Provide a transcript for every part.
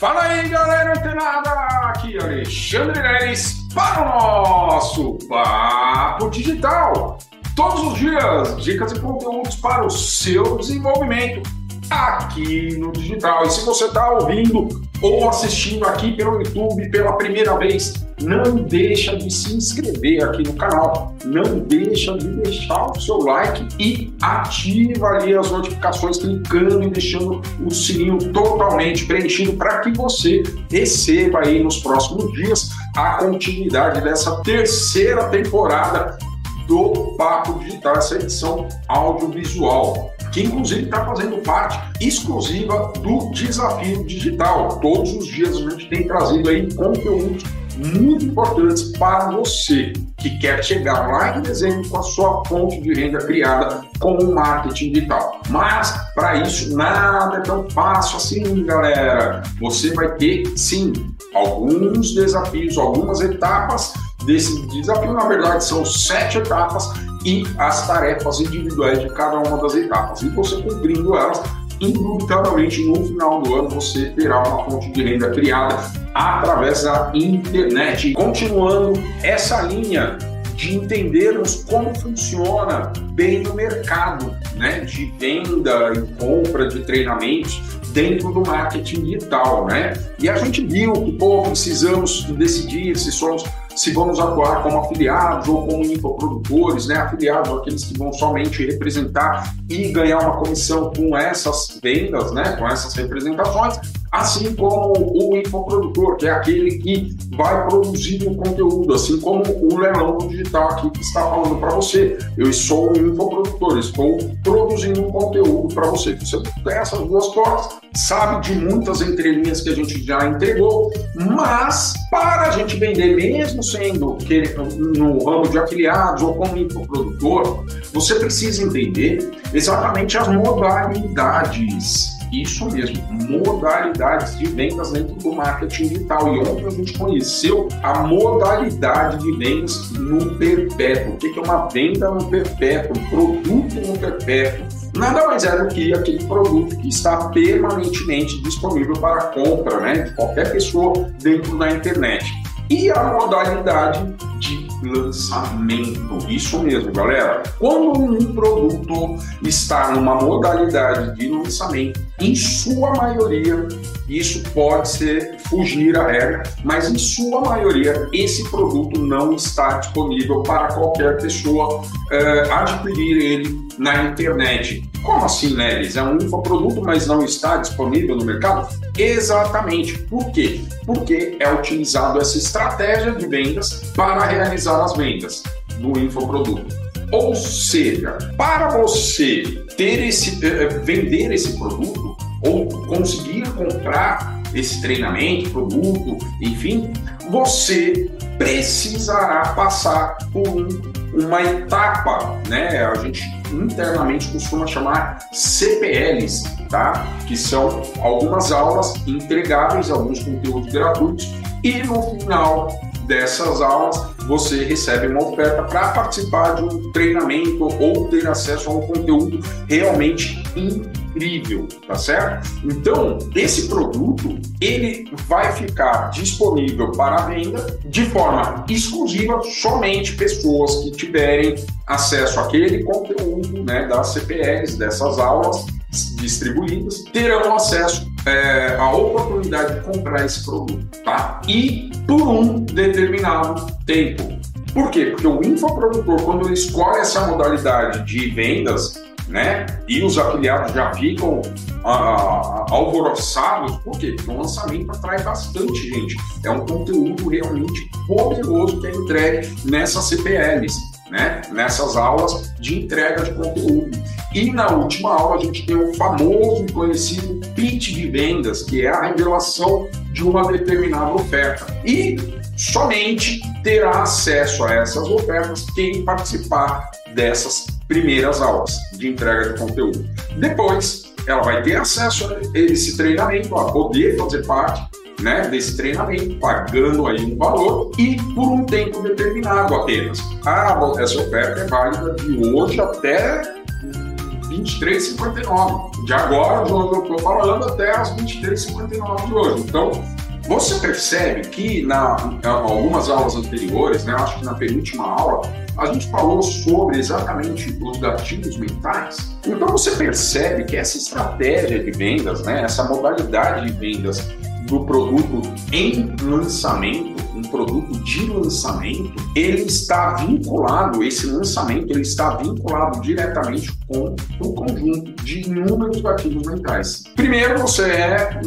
Fala aí, galera antenada! Aqui Alexandre Neres para o nosso Papo Digital. Todos os dias, dicas e conteúdos para o seu desenvolvimento aqui no digital. E se você está ouvindo ou assistindo aqui pelo YouTube pela primeira vez, não deixa de se inscrever aqui no canal, não deixa de deixar o seu like e ativa ali as notificações clicando e deixando o sininho totalmente preenchido para que você receba aí nos próximos dias a continuidade dessa terceira temporada do Papo Digital, essa edição audiovisual que inclusive está fazendo parte exclusiva do desafio digital. Todos os dias a gente tem trazido aí conteúdos muito importantes para você que quer chegar lá em dezembro com a sua fonte de renda criada com o marketing digital. Mas para isso nada é tão fácil assim, galera. Você vai ter sim alguns desafios, algumas etapas desse desafio. Na verdade, são sete etapas e as tarefas individuais de cada uma das etapas. E você cumprindo elas, indubitavelmente no final do ano você terá uma fonte de renda criada através da internet. Continuando essa linha de entendermos como funciona bem no mercado né, de venda e compra de treinamentos dentro do marketing digital, né? E a gente viu que, pô, precisamos decidir se somos se vamos atuar como afiliados ou como infoprodutores, né? Afiliados, aqueles que vão somente representar e ganhar uma comissão com essas vendas, né? Com essas representações, assim como o infoprodutor, que é aquele que vai produzir o conteúdo, assim como o leilão digital aqui que está falando para você. Eu sou um infoprodutor, estou produzindo um conteúdo para você. Você tem essas duas portas, sabe de muitas entrelinhas que a gente já entregou, mas para a gente vender, mesmo sendo no ramo de afiliados ou como infoprodutor, você precisa entender exatamente as modalidades isso mesmo, modalidades de vendas dentro do marketing digital. E ontem a gente conheceu a modalidade de vendas no perpétuo. O que é uma venda no perpétuo? Um produto no perpétuo. Nada mais é do que aquele produto que está permanentemente disponível para compra né, de qualquer pessoa dentro da internet. E a modalidade de lançamento. Isso mesmo, galera. Quando um produto está numa modalidade de lançamento, em sua maioria, isso pode ser fugir à regra, mas em sua maioria esse produto não está disponível para qualquer pessoa uh, adquirir ele na internet. Como assim, Neres? É um infoproduto, mas não está disponível no mercado? Exatamente. Por quê? Porque é utilizado essa estratégia de vendas para realizar as vendas do infoproduto. Ou seja, para você ter esse, uh, vender esse produto ou conseguir comprar esse treinamento, produto, enfim, você precisará passar por um, uma etapa, né? A gente internamente costuma chamar CPLs, tá? Que são algumas aulas entregáveis, alguns conteúdos gratuitos, e no final dessas aulas você recebe uma oferta para participar de um treinamento ou ter acesso a um conteúdo realmente incrível, tá certo? Então, esse produto, ele vai ficar disponível para venda de forma exclusiva somente pessoas que tiverem acesso àquele conteúdo, né, das CPLs, dessas aulas distribuídas, terão acesso é, a oportunidade de comprar esse produto, tá? E por um determinado tempo. Por quê? Porque o infoprodutor, quando ele escolhe essa modalidade de vendas, né? E os afiliados já ficam ah, alvoroçados, por quê? Porque o lançamento atrai bastante gente. É um conteúdo realmente poderoso que é entregue nessas CPLs, né? Nessas aulas de entrega de conteúdo. E na última aula a gente tem o famoso e conhecido pitch de vendas, que é a revelação de uma determinada oferta. E somente terá acesso a essas ofertas quem participar dessas primeiras aulas de entrega de conteúdo. Depois, ela vai ter acesso a esse treinamento, a poder fazer parte né, desse treinamento, pagando aí um valor e por um tempo determinado apenas. Ah, essa oferta é válida de hoje até 23,59. De agora, de onde eu estou falando, até as 23,59 de hoje. Então, você percebe que na algumas aulas anteriores, né, acho que na penúltima aula, a gente falou sobre exatamente os gatilhos mentais. Então você percebe que essa estratégia de vendas, né, essa modalidade de vendas do produto em lançamento, um produto de lançamento, ele está vinculado, esse lançamento, ele está vinculado diretamente com o conjunto de inúmeros gatilhos mentais. Primeiro, você é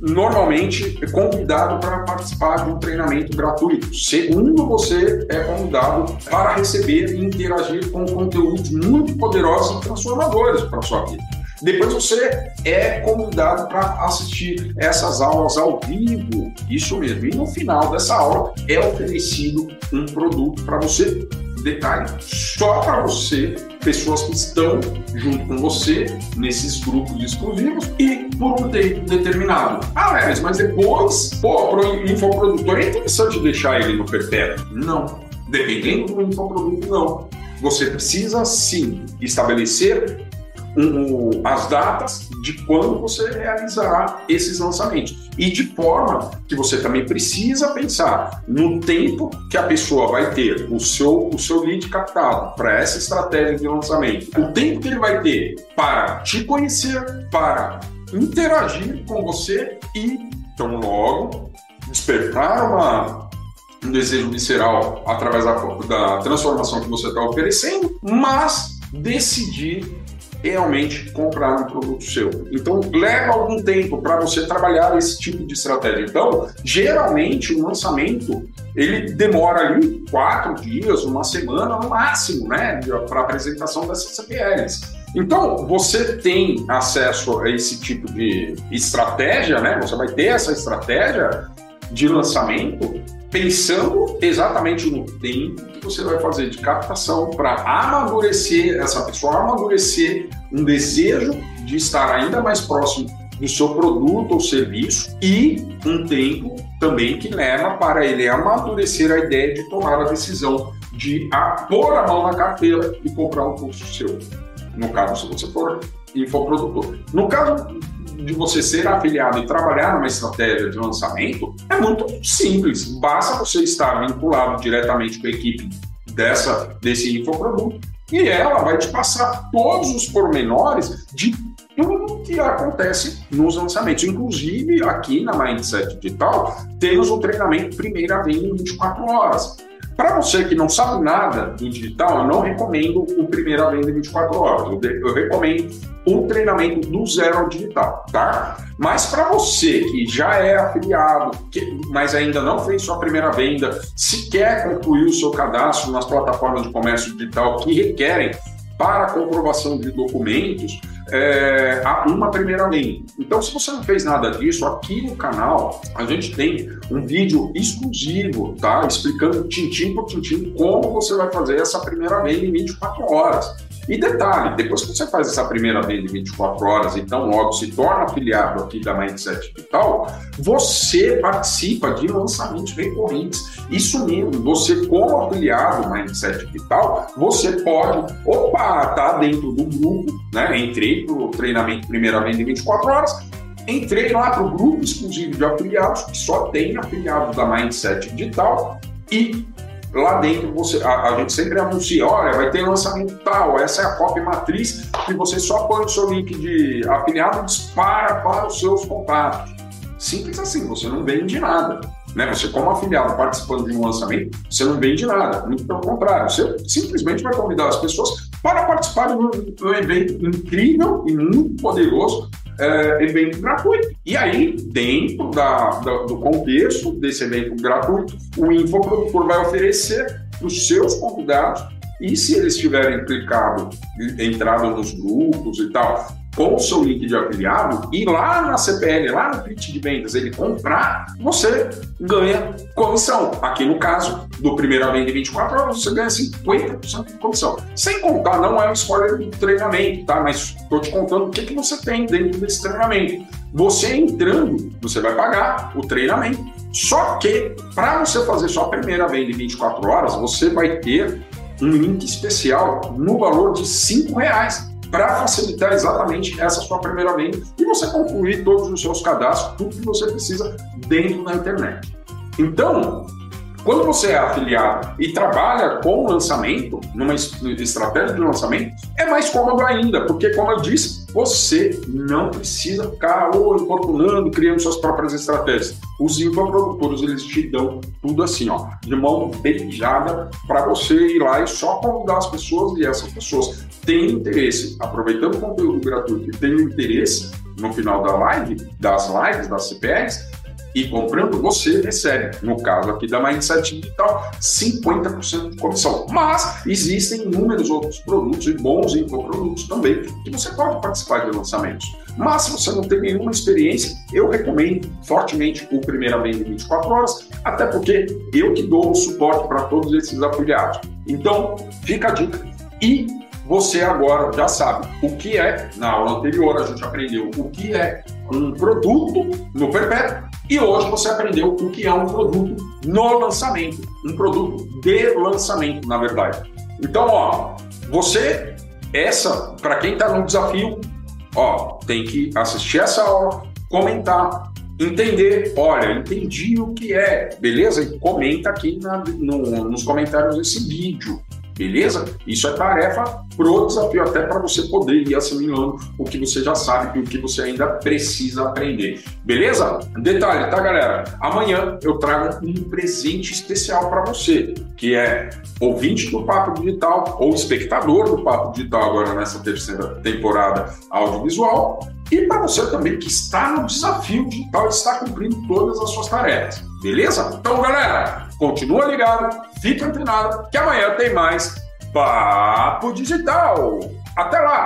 normalmente convidado para participar de um treinamento gratuito. Segundo, você é convidado para receber e interagir com conteúdos muito poderosos e transformadores para a sua vida. Depois você é convidado para assistir essas aulas ao vivo, isso mesmo. E no final dessa aula é oferecido um produto para você detalhe, só para você, pessoas que estão junto com você nesses grupos exclusivos e por um tempo determinado. Ah, Leves, mas depois, pô, pro infoprodutor é interessante deixar ele no perpétuo? Não. Dependendo do infoproduto, não. Você precisa sim estabelecer um, as datas de quando você realizará esses lançamentos. E de forma que você também precisa pensar no tempo que a pessoa vai ter o seu, o seu lead captado para essa estratégia de lançamento, o tempo que ele vai ter para te conhecer, para interagir com você e, então, logo, despertar uma, um desejo visceral através da, da transformação que você está oferecendo, mas decidir realmente comprar um produto seu. Então, leva algum tempo para você trabalhar esse tipo de estratégia. Então, geralmente, o lançamento ele demora ali quatro dias, uma semana no máximo, né, para apresentação dessas CPLs. Então, você tem acesso a esse tipo de estratégia, né? Você vai ter essa estratégia de lançamento pensando exatamente no tempo que você vai fazer de captação para amadurecer essa pessoa, amadurecer um desejo de estar ainda mais próximo do seu produto ou serviço e um tempo também que leva para ele amadurecer a ideia de tomar a decisão de a, pôr a mão na carteira e comprar um curso seu. No caso, se você for infoprodutor. No caso de você ser afiliado e trabalhar numa estratégia de lançamento é muito simples. Basta você estar vinculado diretamente com a equipe dessa, desse infoproduto e ela vai te passar todos os pormenores de tudo que acontece nos lançamentos. Inclusive, aqui na Mindset Digital, temos o treinamento Primeira Venda em 24 horas. Para você que não sabe nada do digital, eu não recomendo o Primeira Venda em 24 horas. Eu, recomendo o treinamento do zero ao digital, tá? Mas para você que já é afiliado, que, mas ainda não fez sua primeira venda, se quer concluir o seu cadastro nas plataformas de comércio digital que requerem para comprovação de documentos, é, uma primeira lei. Então, se você não fez nada disso, aqui no canal a gente tem um vídeo exclusivo, tá? Explicando tintim por tintim como você vai fazer essa primeira venda em 24 horas. E detalhe, depois que você faz essa primeira venda em 24 horas, então logo se torna afiliado aqui da Mindset Digital, você participa de lançamentos recorrentes. Isso mesmo, você como afiliado Mindset Digital, você pode, opa, tá dentro do grupo, né? Entrei para o treinamento primeira venda em 24 horas, entrei lá para o grupo exclusivo de afiliados, que só tem afiliados da Mindset Digital, e lá dentro você, a, a, gente sempre anuncia, olha, vai ter lançamento tal, essa é a copy matriz que você só põe o seu link de afiliado e dispara para os seus contatos. Simples assim, você não vende nada. Né? Você, como afiliado participando de um lançamento, você não vende nada. Muito pelo contrário, você simplesmente vai convidar as pessoas para participar de um evento incrível e muito poderoso é, evento gratuito. E aí, dentro da, da, do contexto desse evento gratuito, o infoprodutor vai oferecer para os seus convidados, e se eles tiverem clicado, entrado nos grupos e tal, com o seu link de afiliado e lá na CPL, lá no pitch de vendas, ele comprar, você ganha comissão. Aqui no caso do primeira venda em 24 horas, você ganha 50% de comissão. Sem contar, não é um spoiler do treinamento, tá? Mas estou te contando o que, que você tem dentro desse treinamento. Você entrando, você vai pagar o treinamento. Só que, para você fazer sua primeira venda em 24 horas, você vai ter um link especial no valor de 5 reais para facilitar exatamente essa sua primeira venda e você concluir todos os seus cadastros, tudo que você precisa dentro da internet. Então, quando você é afiliado e trabalha com lançamento, numa estratégia de lançamento, é mais cômodo ainda, porque, como eu disse, você não precisa ficar ou importunando, criando suas próprias estratégias. Os infoprodutores, eles te dão tudo assim, ó, de mão beijada para você ir lá e só convidar as pessoas e essas pessoas têm interesse, aproveitando o conteúdo gratuito têm interesse no final da live, das lives, das CPRs, e comprando, você recebe, no caso aqui da Mindset Digital, 50% de comissão. Mas existem inúmeros outros produtos e bons infoprodutos também que você pode participar de lançamentos. Mas se você não tem nenhuma experiência, eu recomendo fortemente o Primeiramente em 24 horas, até porque eu que dou o suporte para todos esses afiliados. Então, fica a dica. E você agora já sabe o que é, na aula anterior a gente aprendeu o que é um produto no perpétuo e hoje você aprendeu o que é um produto no lançamento, um produto de lançamento, na verdade. Então, ó, você, essa, para quem está no desafio, ó, tem que assistir essa aula, comentar, entender, olha, entendi o que é, beleza? E comenta aqui na, no, nos comentários desse vídeo. Beleza? Isso é tarefa pro desafio, até para você poder ir assimilando o que você já sabe e o que você ainda precisa aprender. Beleza? Detalhe, tá, galera? Amanhã eu trago um presente especial para você, que é ouvinte do Papo Digital ou espectador do Papo Digital agora nessa terceira temporada audiovisual. E para você também que está no desafio digital e está cumprindo todas as suas tarefas. Beleza? Então, galera, continua ligado, fica antenado, que amanhã tem mais Papo Digital. Até lá!